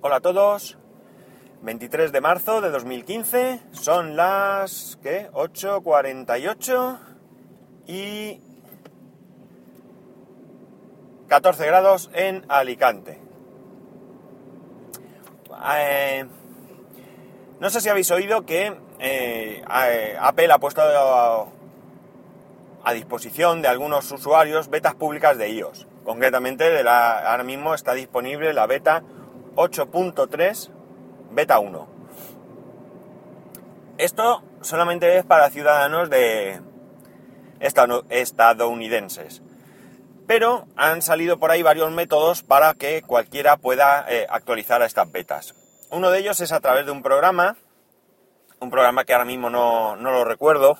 Hola a todos. 23 de marzo de 2015. Son las ¿qué? 8:48 y 14 grados en Alicante. Eh, no sé si habéis oído que eh, Apple ha puesto a, a, disposición de algunos usuarios betas públicas de iOS. Concretamente, de la, ahora mismo está disponible la beta 8.3 beta 1. Esto solamente es para ciudadanos de estadounidenses. Pero han salido por ahí varios métodos para que cualquiera pueda eh, actualizar a estas betas. Uno de ellos es a través de un programa, un programa que ahora mismo no, no lo recuerdo,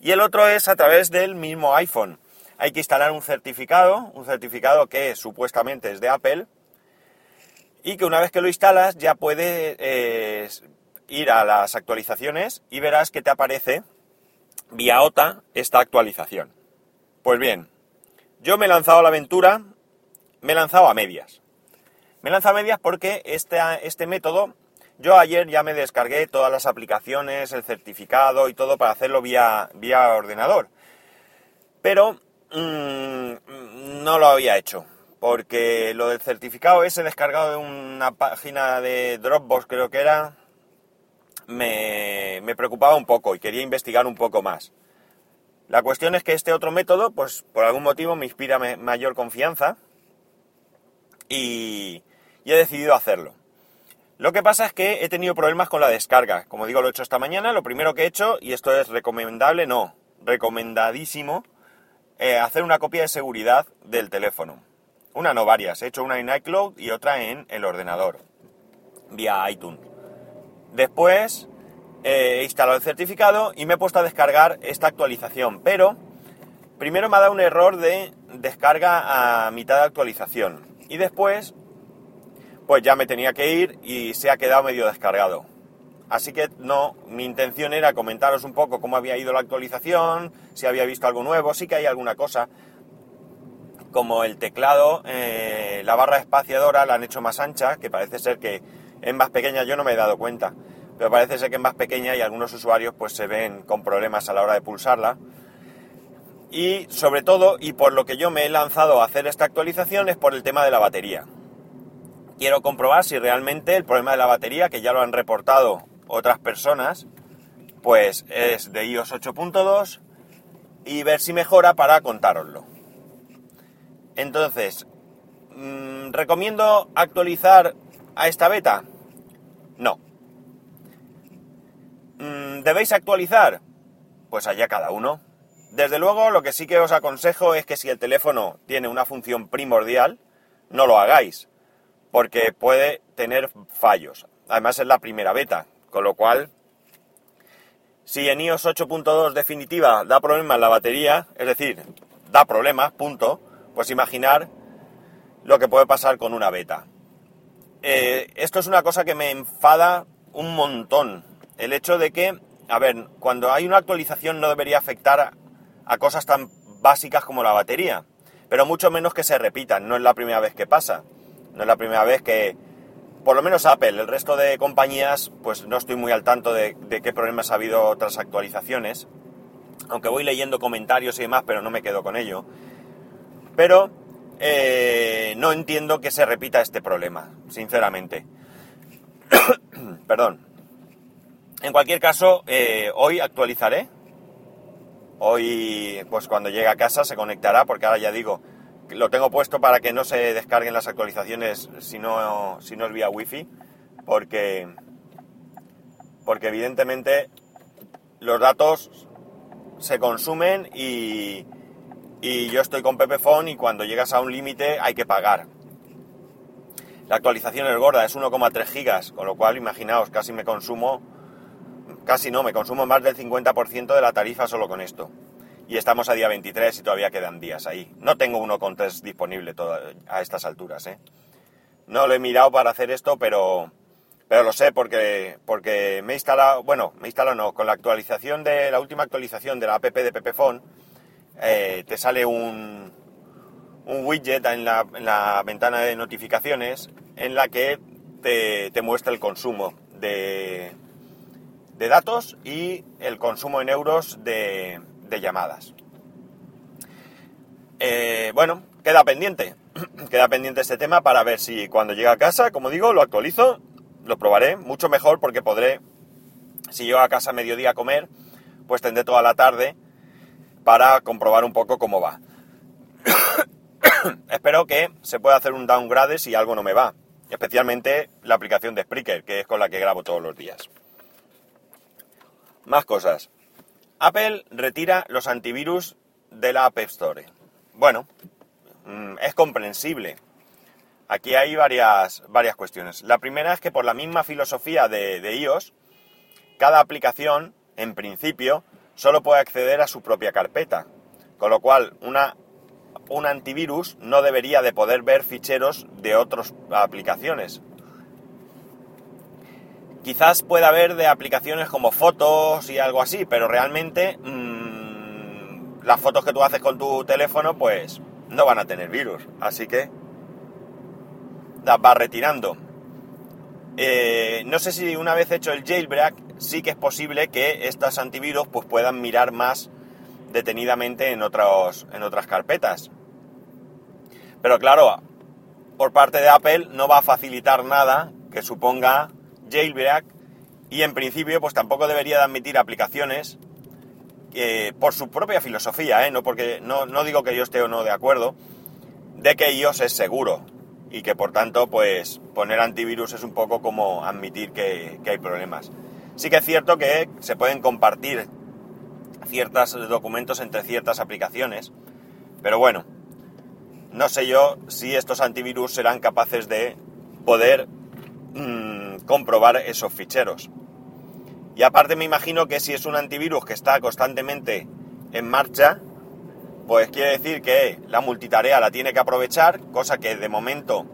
y el otro es a través del mismo iPhone. Hay que instalar un certificado, un certificado que supuestamente es de Apple, y que una vez que lo instalas ya puedes eh, ir a las actualizaciones y verás que te aparece vía OTA esta actualización. Pues bien, yo me he lanzado a la aventura, me he lanzado a medias. Me he lanzado a medias porque este, este método, yo ayer ya me descargué todas las aplicaciones, el certificado y todo para hacerlo vía, vía ordenador. Pero mmm, no lo había hecho porque lo del certificado ese descargado de una página de Dropbox creo que era, me, preocupaba un poco y quería investigar un poco más. La cuestión es que este otro método, pues por algún motivo me inspira mayor confianza y, he decidido hacerlo. Lo que pasa es que he tenido problemas con la descarga. Como digo, lo he hecho esta mañana. Lo primero que he hecho, y esto es recomendable, no, recomendadísimo, eh, hacer una copia de seguridad del teléfono. Una no, varias. He hecho una en iCloud y otra en el ordenador, vía iTunes. Después eh, he instalado el certificado y me he puesto a descargar esta actualización, pero primero me ha dado un error de descarga a mitad de actualización y después pues ya me tenía que ir y se ha quedado medio descargado. Así que no, mi intención era comentaros un poco cómo había ido la actualización, si había visto algo nuevo, sí que hay alguna cosa, como el teclado, eh, la barra espaciadora la han hecho más ancha, que parece ser que es más pequeña, yo no me he dado cuenta, pero parece ser que es más pequeña y algunos usuarios pues se ven con problemas a la hora de pulsarla. Y sobre todo, y por lo que yo me he lanzado a hacer esta actualización, es por el tema de la batería. Quiero comprobar si realmente el problema de la batería, que ya lo han reportado otras personas, pues es de iOS 8.2 y ver si mejora para contároslo. Entonces, mm, ¿recomiendo actualizar a esta beta? No. Mm, ¿Debéis actualizar? Pues allá cada uno. Desde luego, lo que sí que os aconsejo es que si el teléfono tiene una función primordial, no lo hagáis, porque puede tener fallos. Además es la primera beta, con lo cual, si en iOS 8.2 definitiva da problemas la batería, es decir, da problemas, punto, pues imaginar lo que puede pasar con una beta. Eh, esto es una cosa que me enfada un montón. El hecho de que, a ver, cuando hay una actualización no debería afectar a, cosas tan básicas como la batería, pero mucho menos que se repitan. No es la primera vez que pasa. No es la primera vez que, por lo menos Apple, el resto de compañías, pues no estoy muy al tanto de, de qué problemas ha habido otras actualizaciones. Aunque voy leyendo comentarios y demás, pero no me quedo con ello. Pero eh, no entiendo que se repita este problema, sinceramente. Perdón. En cualquier caso, eh, hoy actualizaré. Hoy, pues cuando llegue a casa se conectará, porque ahora ya digo, lo tengo puesto para que no se descarguen las actualizaciones si no, si no es vía wifi, porque, porque evidentemente los datos se consumen y, y yo estoy con Pepephone y cuando llegas a un límite hay que pagar. La actualización es gorda, es 1,3 gigas, con lo cual imaginaos, casi me consumo, casi no, me consumo más del 50% de la tarifa solo con esto. Y estamos a día 23 y todavía quedan días ahí. No tengo 1,3 disponible a estas alturas, ¿eh? No lo he mirado para hacer esto, pero, pero lo sé porque, porque me he instalado, bueno, me he instalado no, con la actualización de, la última actualización de la app de Pepephone, eh, te sale un, widget en la, ventana de notificaciones en la que te, muestra el consumo de, de datos y el consumo en euros de, de llamadas. Eh, bueno, queda pendiente. queda pendiente este tema para ver si cuando llegue a casa, como digo, lo actualizo, lo probaré, mucho mejor porque podré, si llego a casa a mediodía a comer, pues tendré toda la tarde para comprobar un poco cómo va. Espero que se pueda hacer un downgrade si algo no me va, especialmente la aplicación de Spreaker, que es con la que grabo todos los días. Más cosas. Apple retira los antivirus de la App Store. Bueno, mm, es comprensible. Aquí hay varias, varias cuestiones. La primera es que por la misma filosofía de, de iOS, cada aplicación, en principio, solo puede acceder a su propia carpeta. Con lo cual, una, un antivirus no debería de poder ver ficheros de otras aplicaciones. Quizás pueda haber de aplicaciones como fotos y algo así, pero realmente mmm, las fotos que tú haces con tu teléfono, pues no van a tener virus. Así que las va retirando. Eh, no sé si una vez hecho el jailbreak, sí que es posible que estos antivirus pues, puedan mirar más detenidamente en, otros, en otras carpetas. Pero claro, por parte de Apple no va a facilitar nada que suponga jailbreak y en principio pues tampoco debería de admitir aplicaciones por su propia filosofía, ¿eh? no, porque, no, no digo que yo esté o no de acuerdo, de que iOS es seguro y que por tanto pues poner antivirus es un poco como admitir que hay problemas. Sí que es cierto que se pueden compartir ciertos documentos entre ciertas aplicaciones, pero bueno, no sé yo si estos antivirus serán capaces de poder mmm, comprobar esos ficheros. Y aparte me imagino que si es un antivirus que está constantemente en marcha, pues quiere decir que la multitarea la tiene que aprovechar, cosa que de momento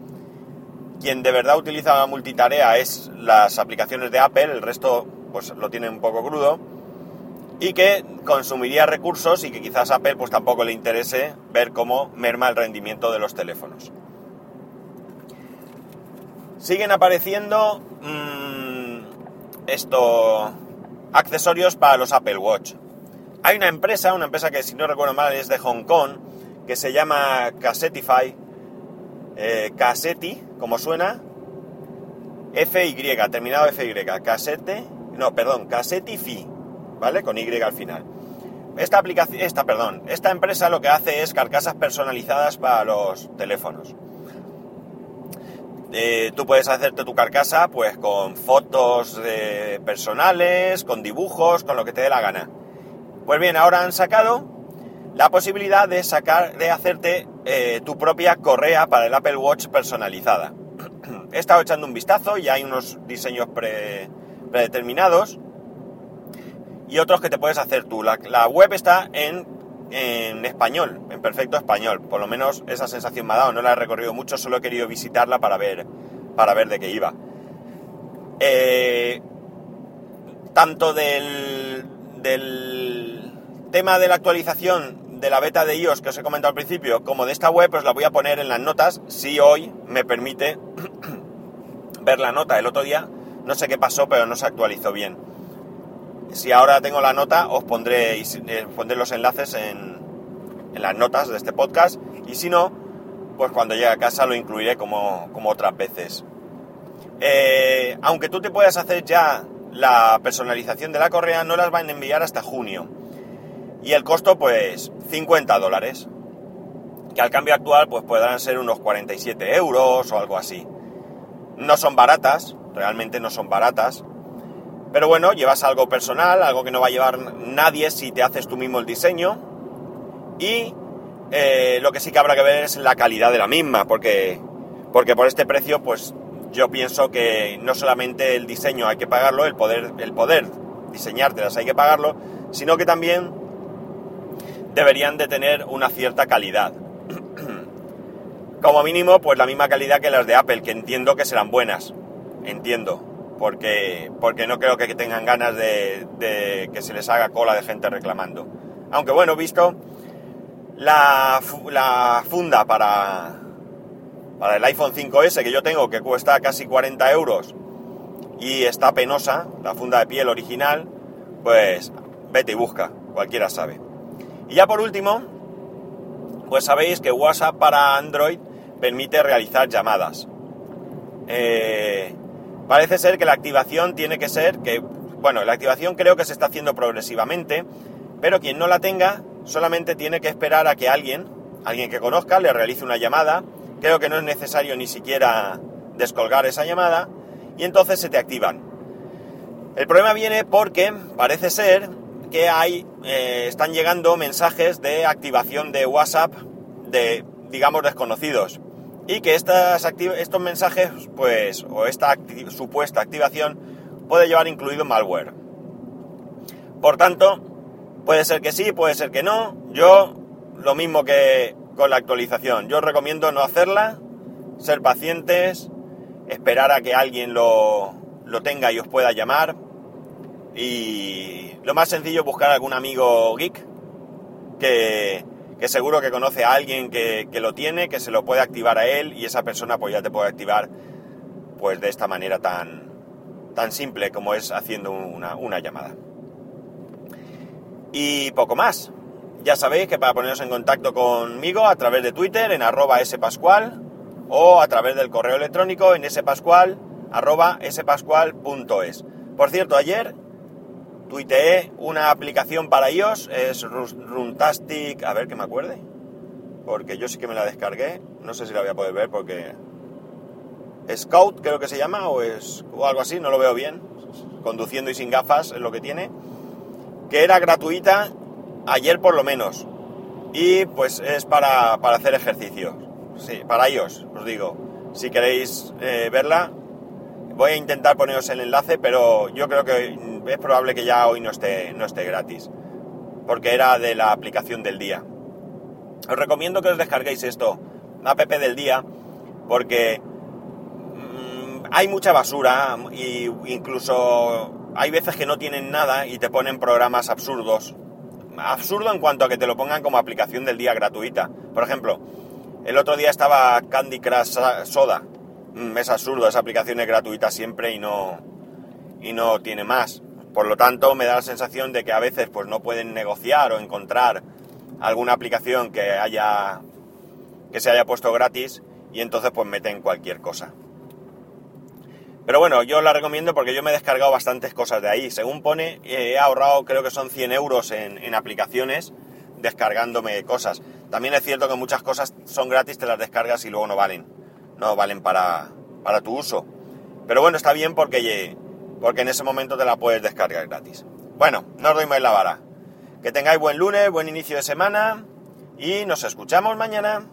quien de verdad utiliza multitarea es las aplicaciones de Apple, el resto pues lo tiene un poco crudo, y que consumiría recursos y que quizás a Apple pues tampoco le interese ver cómo merma el rendimiento de los teléfonos. Siguen apareciendo mmm, accesorios para los Apple Watch. Hay una empresa, una empresa que si no recuerdo mal es de Hong Kong, que se llama Cassetify, eh, Cassetti, como suena, FY, terminado FY, Cassette, no, perdón, Cassetify, ¿vale? Con Y al final. Esta aplicación, esta, perdón, esta empresa lo que hace es carcasas personalizadas para los teléfonos. Eh, tú puedes hacerte tu carcasa pues con fotos eh, personales, con dibujos, con lo que te dé la gana. Pues bien, ahora han sacado la posibilidad de sacar, de hacerte eh, tu propia correa para el Apple Watch personalizada. He estado echando un vistazo y hay unos diseños predeterminados y otros que te puedes hacer tú. La, web está en, en, español, en perfecto español. Por lo menos esa sensación me ha dado. No la he recorrido mucho, solo he querido visitarla para ver, para ver de qué iba. Eh, tanto del, del tema de la actualización de la beta de iOS que os he comentado al principio, como de esta web, pues la voy a poner en las notas, si hoy me permite ver la nota. El otro día no sé qué pasó, pero no se actualizó bien. Si ahora tengo la nota, os pondré, eh, pondré los enlaces en, en, las notas de este podcast. Y si no, pues cuando llegue a casa lo incluiré como, como otras veces. Eh, aunque tú te puedas hacer ya la personalización de la correa, no las van a enviar hasta junio. Y el costo, pues, 50 dólares. Que al cambio actual, pues podrán ser unos 47 euros o algo así. No son baratas, realmente no son baratas. Pero bueno, llevas algo personal, algo que no va a llevar nadie si te haces tú mismo el diseño. Y eh, lo que sí que habrá que ver es la calidad de la misma, porque, porque por este precio, pues yo pienso que no solamente el diseño hay que pagarlo, el poder, el poder diseñártelas hay que pagarlo, sino que también deberían de tener una cierta calidad. Como mínimo, pues la misma calidad que las de Apple, que entiendo que serán buenas. Entiendo porque, porque no creo que tengan ganas de, que se les haga cola de gente reclamando. Aunque bueno, visto la, la funda para, para el iPhone 5S que yo tengo, que cuesta casi 40 euros y está penosa, la funda de piel original, pues vete y busca, cualquiera sabe. Y ya por último, pues sabéis que WhatsApp para Android permite realizar llamadas. Eh, parece ser que la activación tiene que ser que, bueno, la activación creo que se está haciendo progresivamente, pero quien no la tenga solamente tiene que esperar a que alguien, alguien que conozca, le realice una llamada. Creo que no es necesario ni siquiera descolgar esa llamada y entonces se te activan. El problema viene porque parece ser que hay, eh, están llegando mensajes de activación de WhatsApp de, digamos, desconocidos. Y que estas estos mensajes, pues, o esta supuesta activación, puede llevar incluido malware. Por tanto, puede ser que sí, puede ser que no. Yo, lo mismo que con la actualización, yo recomiendo no hacerla, ser pacientes, esperar a que alguien lo, lo tenga y os pueda llamar. Y lo más sencillo es buscar algún amigo geek que, que seguro que conoce a alguien que, que, lo tiene, que se lo puede activar a él y esa persona pues ya te puede activar pues de esta manera tan, tan simple como es haciendo una, una llamada. Y poco más. Ya sabéis que para poneros en contacto conmigo a través de Twitter en arroba spascual o a través del correo electrónico en spascual. Por cierto, ayer tuiteé una aplicación para iOS, es Runtastic, a ver que me acuerde, porque yo sí que me la descargué, no sé si la voy a poder ver porque... Scout creo que se llama o, es, o algo así, no lo veo bien, conduciendo y sin gafas es lo que tiene, que era gratuita ayer por lo menos, y pues es para, para hacer ejercicio, sí, para iOS, os digo, si queréis eh, verla, voy a intentar poneros el enlace, pero yo creo que es probable que ya hoy no esté, no esté gratis, porque era de la aplicación del día. Os recomiendo que os descarguéis esto, app del día, porque mmm, hay mucha basura y incluso hay veces que no tienen nada y te ponen programas absurdos. Absurdo en cuanto a que te lo pongan como aplicación del día gratuita. Por ejemplo, el otro día estaba Candy Crush Soda. Mm, es absurdo, esa aplicación es gratuita siempre y no, y no tiene más. Por lo tanto, me da la sensación de que a veces pues, no pueden negociar o encontrar alguna aplicación que haya que se haya puesto gratis y entonces pues meten cualquier cosa. Pero bueno, yo la recomiendo porque yo me he descargado bastantes cosas de ahí. Según pone, he ahorrado creo que son 100 euros en, en aplicaciones descargándome cosas. También es cierto que muchas cosas son gratis, te las descargas y luego no valen. No valen para, para tu uso. Pero bueno, está bien porque porque en ese momento te la puedes descargar gratis. Bueno, no doy más la vara. Que tengáis buen lunes, buen inicio de semana y nos escuchamos mañana.